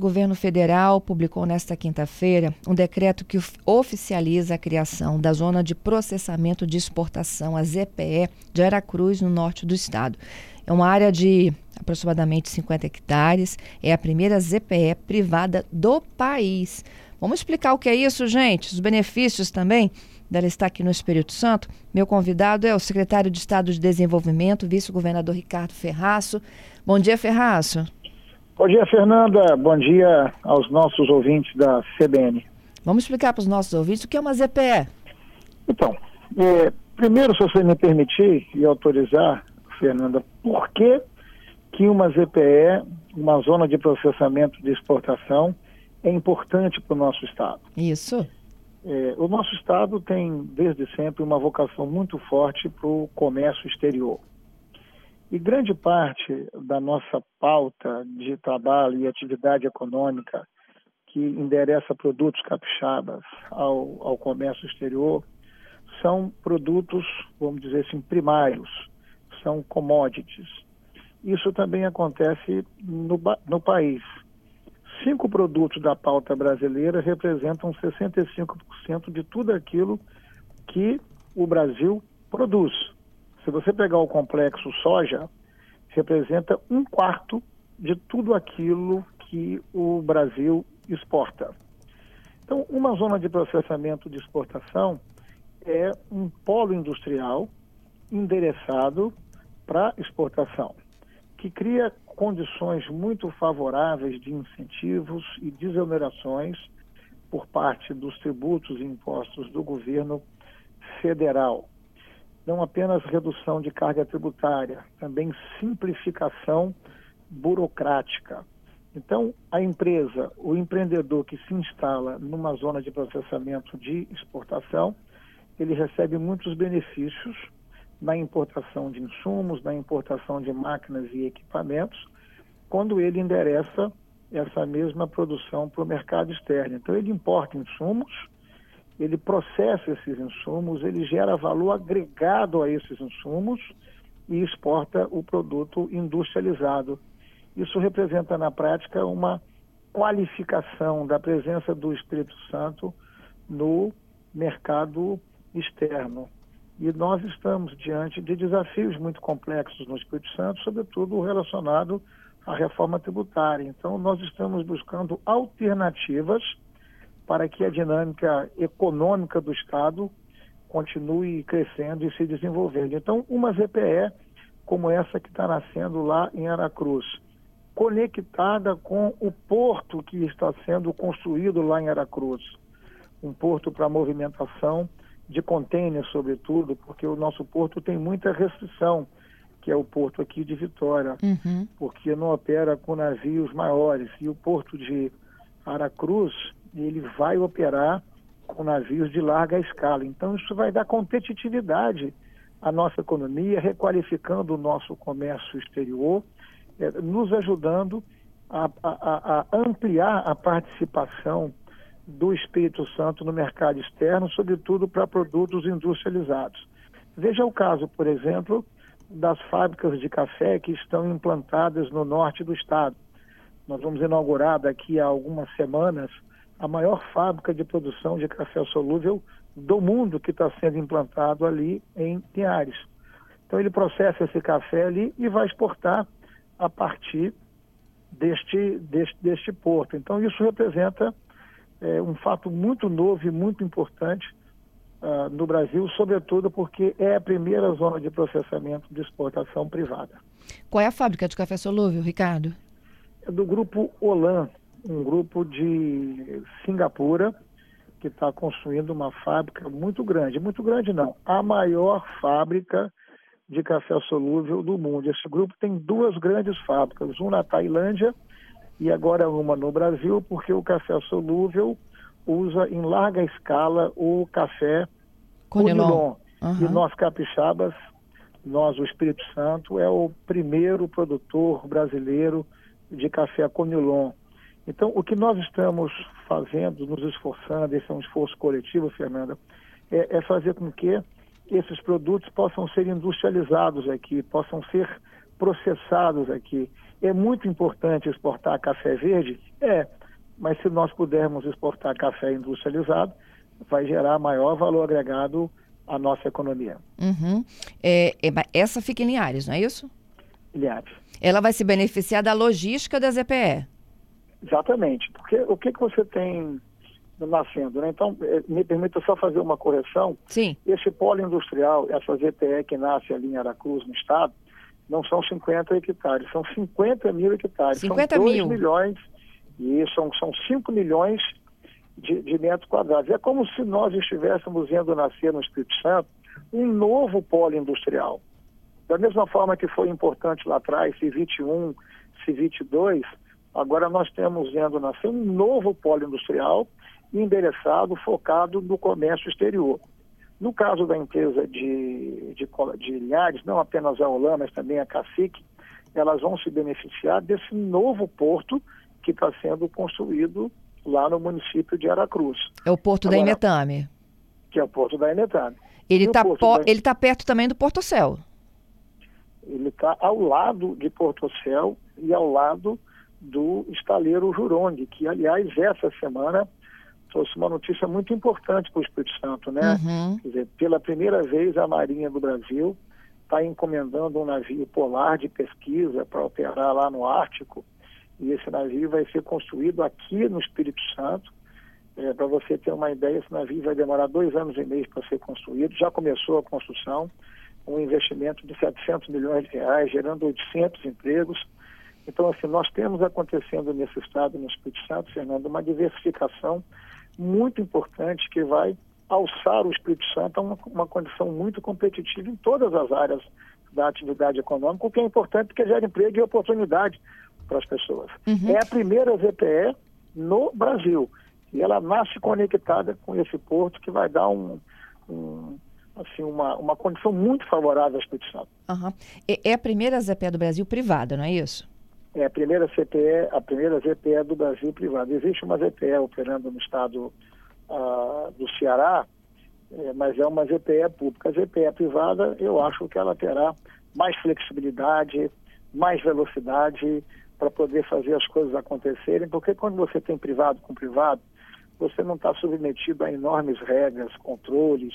O governo federal publicou nesta quinta-feira um decreto que oficializa a criação da Zona de Processamento de Exportação, a ZPE, de Aracruz, no norte do estado. É uma área de aproximadamente 50 hectares, é a primeira ZPE privada do país. Vamos explicar o que é isso, gente? Os benefícios também dela estar aqui no Espírito Santo. Meu convidado é o secretário de Estado de Desenvolvimento, vice-governador Ricardo Ferraço. Bom dia, Ferraço. Bom dia, Fernanda. Bom dia aos nossos ouvintes da CBN. Vamos explicar para os nossos ouvintes o que é uma ZPE. Então, é, primeiro, se você me permitir e autorizar, Fernanda, por que, que uma ZPE, uma zona de processamento de exportação, é importante para o nosso Estado? Isso. É, o nosso Estado tem, desde sempre, uma vocação muito forte para o comércio exterior. E grande parte da nossa pauta de trabalho e atividade econômica que endereça produtos capixabas ao, ao comércio exterior são produtos, vamos dizer assim, primários, são commodities. Isso também acontece no, no país. Cinco produtos da pauta brasileira representam 65% de tudo aquilo que o Brasil produz. Se você pegar o complexo soja, representa um quarto de tudo aquilo que o Brasil exporta. Então, uma zona de processamento de exportação é um polo industrial endereçado para exportação, que cria condições muito favoráveis de incentivos e desonerações por parte dos tributos e impostos do governo federal não apenas redução de carga tributária, também simplificação burocrática. Então, a empresa, o empreendedor que se instala numa zona de processamento de exportação, ele recebe muitos benefícios na importação de insumos, na importação de máquinas e equipamentos, quando ele endereça essa mesma produção para o mercado externo. Então, ele importa insumos, ele processa esses insumos, ele gera valor agregado a esses insumos e exporta o produto industrializado. Isso representa, na prática, uma qualificação da presença do Espírito Santo no mercado externo. E nós estamos diante de desafios muito complexos no Espírito Santo, sobretudo relacionado à reforma tributária. Então, nós estamos buscando alternativas para que a dinâmica econômica do Estado continue crescendo e se desenvolvendo. Então, uma ZPE como essa que está nascendo lá em Aracruz, conectada com o porto que está sendo construído lá em Aracruz, um porto para movimentação de contêineres, sobretudo, porque o nosso porto tem muita restrição, que é o porto aqui de Vitória, uhum. porque não opera com navios maiores. E o porto de Aracruz ele vai operar com navios de larga escala. Então, isso vai dar competitividade à nossa economia, requalificando o nosso comércio exterior, é, nos ajudando a, a, a, ampliar a participação do Espírito Santo no mercado externo, sobretudo para produtos industrializados. Veja o caso, por exemplo, das fábricas de café que estão implantadas no norte do estado. Nós vamos inaugurar daqui a algumas semanas a maior fábrica de produção de café solúvel do mundo que está sendo implantado ali em Pinhares. Então ele processa esse café ali e vai exportar a partir deste, deste, deste porto. Então isso representa é, um fato muito novo e muito importante uh, no Brasil, sobretudo porque é a primeira zona de processamento de exportação privada. Qual é a fábrica de café solúvel, Ricardo? É do grupo Olan, um grupo de Singapura que está construindo uma fábrica muito grande. Muito grande não, a maior fábrica de café solúvel do mundo. Esse grupo tem duas grandes fábricas, uma na Tailândia e agora uma no Brasil, porque o café solúvel usa em larga escala o café Conilon. Uhum. E nós capixabas, nós, o Espírito Santo, é o primeiro produtor brasileiro de café Conilon. Então, o que nós estamos fazendo, nos esforçando, esse é um esforço coletivo, Fernanda, é, é fazer com que esses produtos possam ser industrializados aqui, possam ser processados aqui. É muito importante exportar café verde? É, mas se nós pudermos exportar café industrializado, vai gerar maior valor agregado à nossa economia. Uhum. É, é, essa fica em Linhares, não é isso? Linhares. Ela vai se beneficiar da logística da ZPE. Exatamente, porque o que, que você tem nascendo, né? Então, eh, me permita só fazer uma correção. Sim. Esse polo industrial, essa ZPE que nasce ali em Aracruz, no estado, não são 50 hectares, são 50 mil hectares. 50 são 2 mil. milhões, e são, são 5 milhões de, de, metros quadrados. É como se nós estivéssemos vendo nascer no Espírito Santo um novo polo industrial. Da mesma forma que foi importante lá atrás, C21, C22, agora nós temos vendo nascer um novo polo industrial endereçado, focado no comércio exterior. No caso da empresa de, de, de Linhares, não apenas a Olam, mas também a Cacique, elas vão se beneficiar desse novo porto que está sendo construído lá no município de Aracruz. É o porto Agora, da Imetame. Que é o porto da Imetame. Ele está po da... tá perto também do Porto Céu. Ele está ao lado de Porto Céu e ao lado do estaleiro Juronde, que, aliás, essa semana trouxe uma notícia muito importante para o Espírito Santo, né? Uhum. Quer dizer, pela primeira vez a Marinha do Brasil está encomendando um navio polar de pesquisa para operar lá no Ártico e esse navio vai ser construído aqui no Espírito Santo. É, para você ter uma ideia, esse navio vai demorar dois anos e meio para ser construído. Já começou a construção, um investimento de 700 milhões de reais, gerando 800 empregos. Então, assim, nós temos acontecendo nesse estado, no Espírito Santo, Fernando, uma diversificação muito importante que vai alçar o Espírito Santo a uma, uma condição muito competitiva em todas as áreas da atividade econômica, o que é importante porque gera emprego e oportunidade para as pessoas. Uhum. É a primeira ZPE no Brasil e ela nasce conectada com esse porto que vai dar um, um assim, uma, uma condição muito favorável ao Espírito Santo. Uhum. É a primeira ZPE do Brasil privada, não é isso? é a primeira CPE, a primeira ZPE do Brasil privada. Existe uma ZPE operando no estado uh, do Ceará, é, mas é uma ZPE pública. A ZPE privada, eu acho que ela terá mais flexibilidade, mais velocidade para poder fazer as coisas acontecerem, porque quando você tem privado com privado, você não está submetido a enormes regras, controles,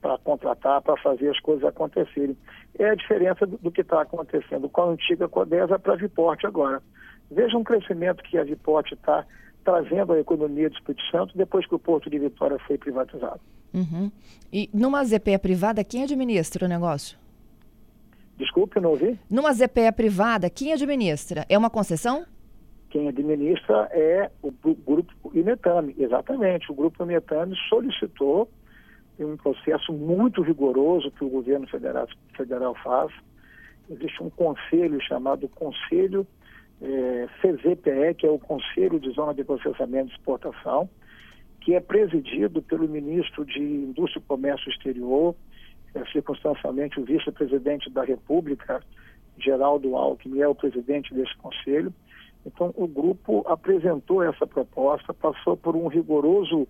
para contratar, para fazer as coisas acontecerem. É a diferença do, do que está acontecendo com a antiga Codesa para a Viporte agora. Veja um crescimento que a Viporte está trazendo à economia do Espírito Santo depois que o Porto de Vitória foi privatizado. Uhum. E numa ZPE privada, quem administra o negócio? Desculpe, não ouvi? Numa ZPE privada, quem administra? É uma concessão? Quem administra é o grupo Imetame, exatamente. O grupo Imetame solicitou tem um processo muito rigoroso que o governo federal, federal faz. Existe um conselho chamado Conselho é, CZPE, que é o Conselho de Zona de Processamento e Exportação, que é presidido pelo ministro de Indústria e Comércio Exterior, é, circunstancialmente o vice-presidente da República, Geraldo Alckmin, é o presidente desse conselho. Então, o grupo apresentou essa proposta, passou por um rigoroso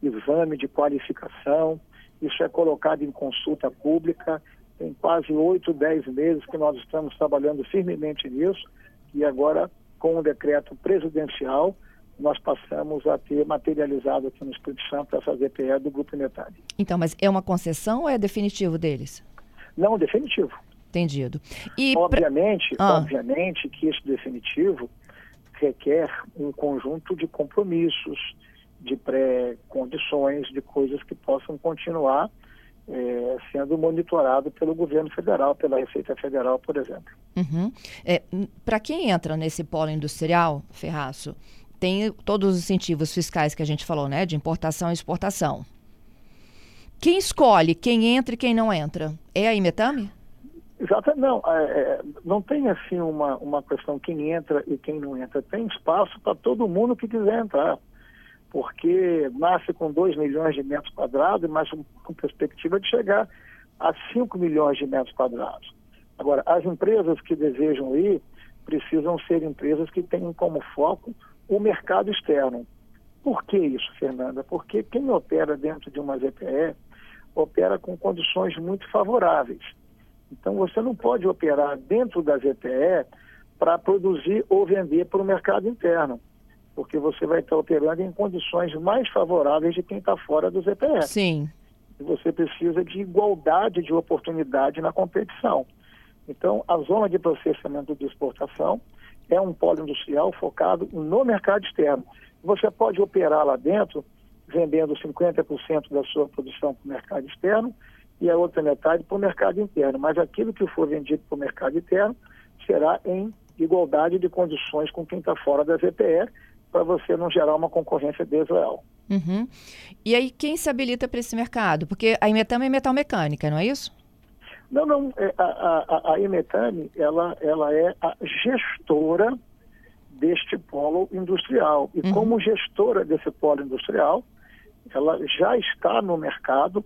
exame de qualificação, isso é colocado em consulta pública, tem quase oito, dez meses que nós estamos trabalhando firmemente nisso, e agora, com o decreto presidencial, nós passamos a ter materializado aqui no Espírito Santo essa ZPE do Grupo Metade. Então, mas é uma concessão ou é definitivo deles? Não, definitivo. Entendido. E obviamente, pra... ah. obviamente que esse definitivo requer um conjunto de compromissos, de pré-condições, de coisas que possam continuar é, sendo monitorado pelo governo federal, pela Receita Federal, por exemplo. Uhum. É, Para quem entra nesse polo industrial, Ferraço, tem todos os incentivos fiscais que a gente falou, né? De importação e exportação. Quem escolhe quem entra e quem não entra? É a Imetame? Exato, não, é, é, não tem assim uma, uma questão quem entra e quem não entra. Tem espaço para todo mundo que quiser entrar porque nasce com 2 milhões de metros quadrados, mas com perspectiva de chegar a 5 milhões de metros quadrados. Agora, as empresas que desejam ir precisam ser empresas que tenham como foco o mercado externo. Por que isso, Fernanda? Porque quem opera dentro de uma ZPE opera com condições muito favoráveis. Então, você não pode operar dentro da ZPE para produzir ou vender para o mercado interno, porque você vai estar operando em condições mais favoráveis de quem está fora do ZPE. Sim. E você precisa de igualdade de oportunidade na competição. Então, a zona de processamento de exportação é um polo industrial focado no mercado externo. Você pode operar lá dentro vendendo 50% da sua produção para o mercado externo e a outra metade para o mercado interno. Mas aquilo que for vendido para o mercado interno será em igualdade de condições com quem está fora da ZPE, para você não gerar uma concorrência desleal. Uhum. E aí, quem se habilita para esse mercado? Porque a Imetame é metal mecânica, não é isso? Não, não. É, a, a, a Imetame, ela, ela é a gestora deste polo industrial. E uhum. como gestora desse polo industrial, ela já está no mercado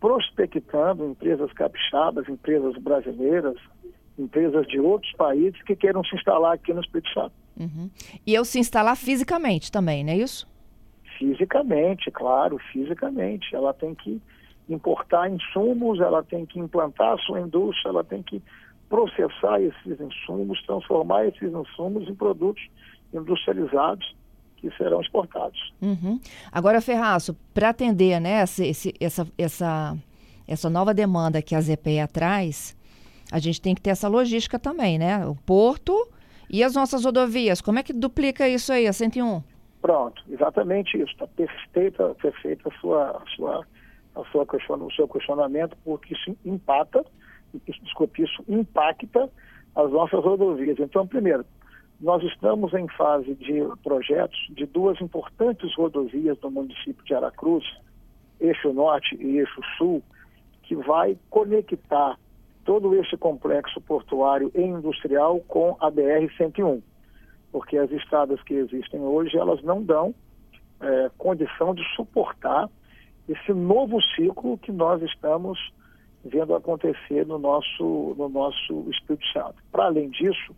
prospectando empresas capixabas, empresas brasileiras, empresas de outros países que queiram se instalar aqui no Espírito Santo. Uhum. E eu se instalar fisicamente também, não é isso? Fisicamente, claro, fisicamente. Ela tem que importar insumos, ela tem que implantar a sua indústria, ela tem que processar esses insumos, transformar esses insumos em produtos industrializados que serão exportados. Uhum. Agora, Ferraço, para atender né, essa, essa, essa, essa nova demanda que a ZPE traz, a gente tem que ter essa logística também, né? O porto e as nossas rodovias. Como é que duplica isso aí, a 101? Pronto, exatamente isso. Está perfeita, perfeita a sua, a sua, a sua question, o seu questionamento, porque isso impacta, desculpe, isso impacta as nossas rodovias. Então, primeiro, nós estamos em fase de projetos de duas importantes rodovias do município de Aracruz, Eixo Norte e Eixo Sul, que vai conectar todo esse complexo portuário e industrial com a BR-101, porque as estradas que existem hoje, elas não dão é, condição de suportar esse novo ciclo que nós estamos vendo acontecer no nosso, no nosso Espírito Santo. Para além disso,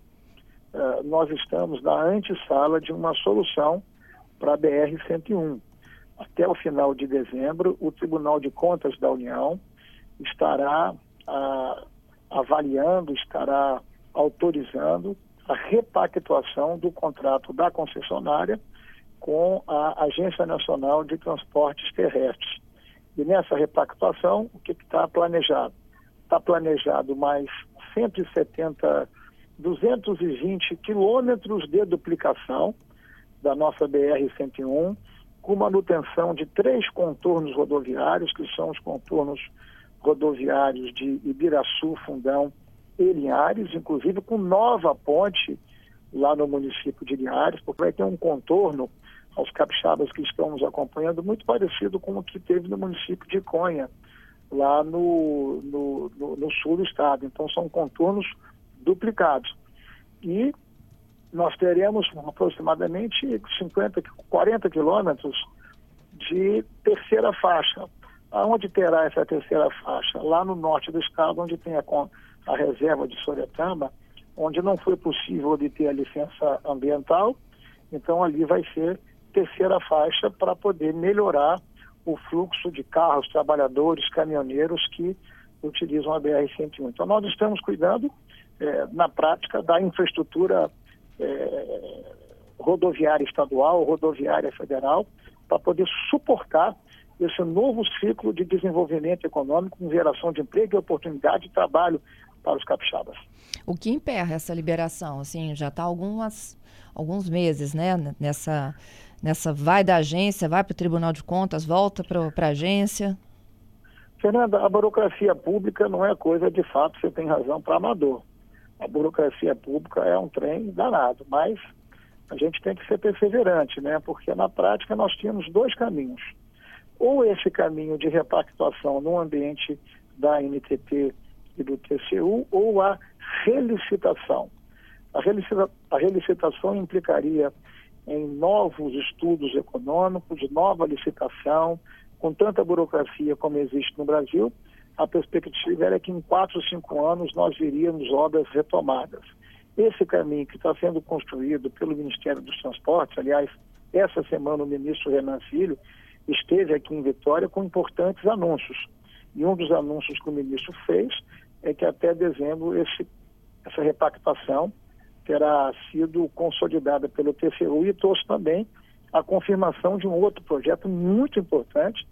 uh, nós estamos na antessala de uma solução para a BR-101. Até o final de dezembro, o Tribunal de Contas da União estará uh, avaliando, estará autorizando a repactuação do contrato da concessionária com a Agência Nacional de Transportes Terrestres. E nessa repactuação, o que está planejado? Está planejado mais 170 220 quilômetros de duplicação da nossa BR-101, com manutenção de três contornos rodoviários, que são os contornos rodoviários de Ibiraçu, Fundão e Linhares, inclusive com nova ponte lá no município de Linhares, porque vai ter um contorno aos capixabas que estão nos acompanhando, muito parecido com o que teve no município de Conha, lá no, no, no, no sul do estado. Então, são contornos duplicados. E nós teremos aproximadamente 50, 40 quilômetros de terceira faixa. Aonde terá essa terceira faixa? Lá no norte do estado, onde tem a, a reserva de Soretama, onde não foi possível obter a licença ambiental, então ali vai ser terceira faixa para poder melhorar o fluxo de carros, trabalhadores, caminhoneiros que utilizam a BR-101. Então nós estamos cuidando é, na prática da infraestrutura é, rodoviária estadual, rodoviária federal, para poder suportar esse novo ciclo de desenvolvimento econômico com geração de emprego e oportunidade de trabalho para os capixabas. O que emperra essa liberação? Assim, já está algumas alguns meses, né? Nessa nessa vai da agência, vai para o Tribunal de Contas, volta para a agência. Fernanda, a burocracia pública não é coisa de fato, você tem razão, para amador a burocracia pública é um trem danado, mas a gente tem que ser perseverante, né? Porque na prática nós tínhamos dois caminhos. Ou esse caminho de repactuação no ambiente da NTT e do TCU, ou a relicitação. A, relicita a relicitação implicaria em novos estudos econômicos, nova licitação, com tanta burocracia como existe no Brasil, a perspectiva era que em quatro cinco anos nós veríamos obras retomadas. Esse caminho que está sendo construído pelo Ministério dos Transportes, aliás, essa semana o ministro Renan Filho esteve aqui em Vitória com importantes anúncios. E um dos anúncios que o ministro fez é que até dezembro esse, essa repactação terá sido consolidada pelo TCU e trouxe também a confirmação de um outro projeto muito importante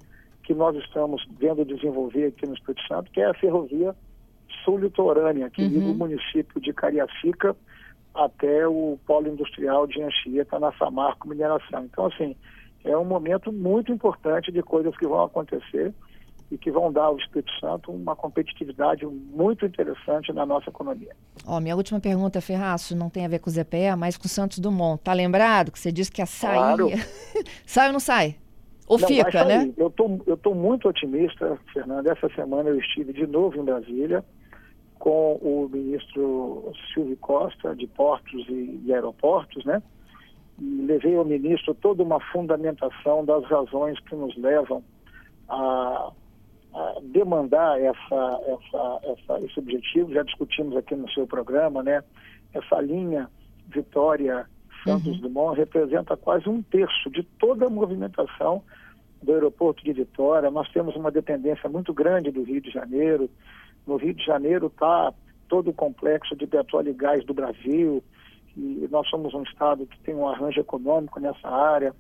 que nós estamos vendo desenvolver aqui no Espírito Santo, que é a ferrovia sul-litorânea, que uhum. liga o município de Cariacica até o polo industrial de Anchieta, na Samarco Mineração. Então, assim, é um momento muito importante de coisas que vão acontecer e que vão dar ao Espírito Santo uma competitividade muito interessante na nossa economia. Ó, minha última pergunta, Ferraço, não tem a ver com o ZPE, mas com o Santos Dumont. Tá lembrado que você disse que ia sair? Claro. sai ou não sai? Ou não, fica, né? Eu tô, eu tô muito otimista, Fernanda. Essa semana eu estive de novo em Brasília com o ministro Silvio Costa, de Portos e, e Aeroportos, né? Levei ao ministro toda uma fundamentação das razões que nos levam a, a demandar essa, essa, essa, esse objetivo. Já discutimos aqui no seu programa, né? Essa linha Vitória Santos uhum. Dumont representa quase um terço de toda a movimentação do aeroporto de Vitória. Nós temos uma dependência muito grande do Rio de Janeiro. No Rio de Janeiro está todo o complexo de petróleo e gás do Brasil, e nós somos um estado que tem um arranjo econômico nessa área.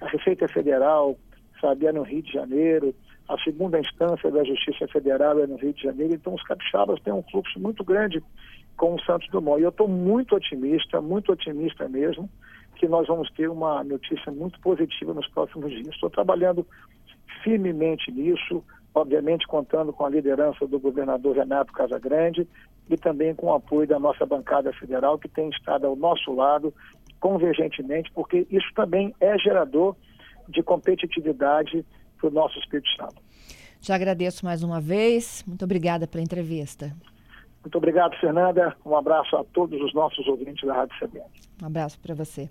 A Receita Federal, sabe, é no Rio de Janeiro, a segunda instância da Justiça Federal é no Rio de Janeiro, então os capixabas têm um fluxo muito grande com o Santos Dumont. E eu estou muito otimista, muito otimista mesmo, que nós vamos ter uma notícia muito positiva nos próximos dias. Estou trabalhando firmemente nisso, obviamente contando com a liderança do governador Renato Casagrande e também com o apoio da nossa bancada federal, que tem estado ao nosso lado convergentemente, porque isso também é gerador de competitividade para o nosso Espírito Santo. Te agradeço mais uma vez. Muito obrigada pela entrevista. Muito obrigado, Fernanda. Um abraço a todos os nossos ouvintes da Rádio CBN. Um abraço para você.